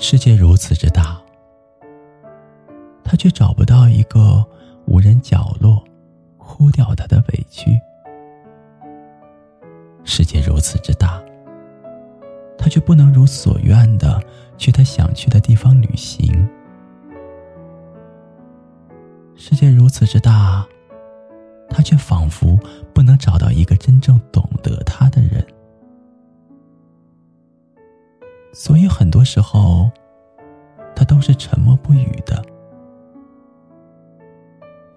世界如此之大，他却找不到一个无人角落呼掉他的委屈。世界如此之大，他却不能如所愿的去他想去的地方旅行。世界如此之大，他却仿佛不能找到一个真正懂得他的人。所以很多时候，他都是沉默不语的。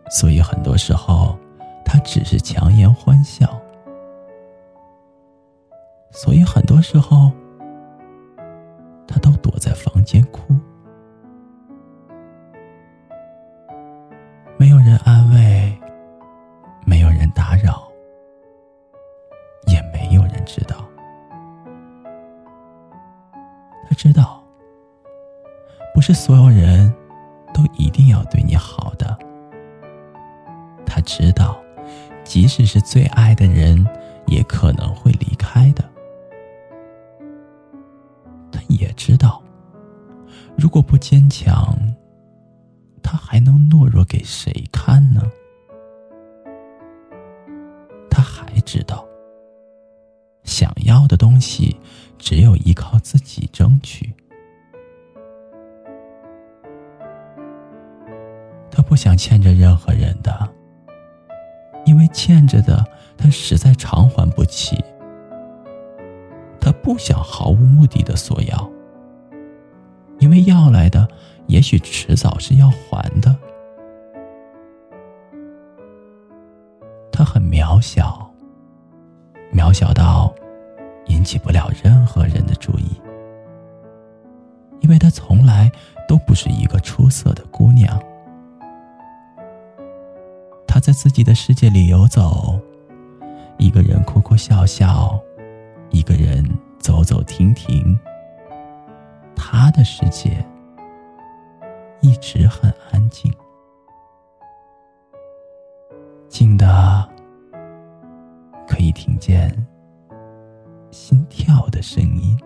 所以很多时候，他只是强颜欢笑。所以很多时候，他都躲在房间哭。没有人安慰，没有人打扰，也没有人知道。他知道，不是所有人都一定要对你好的。他知道，即使是最爱的人，也可能会离开的。他也知道，如果不坚强，他还能懦弱给谁看呢？他还知道，想要的东西只有依靠自己争取。他不想欠着任何人的，因为欠着的他实在偿还不起。他不想毫无目的的索要，因为要来的也许迟早是要还的。他很渺小，渺小到引起不了任何人的注意，因为他从来都不是一个出色的姑娘。他在自己的世界里游走，一个人哭哭笑笑。一个人走走停停，他的世界一直很安静，静的可以听见心跳的声音。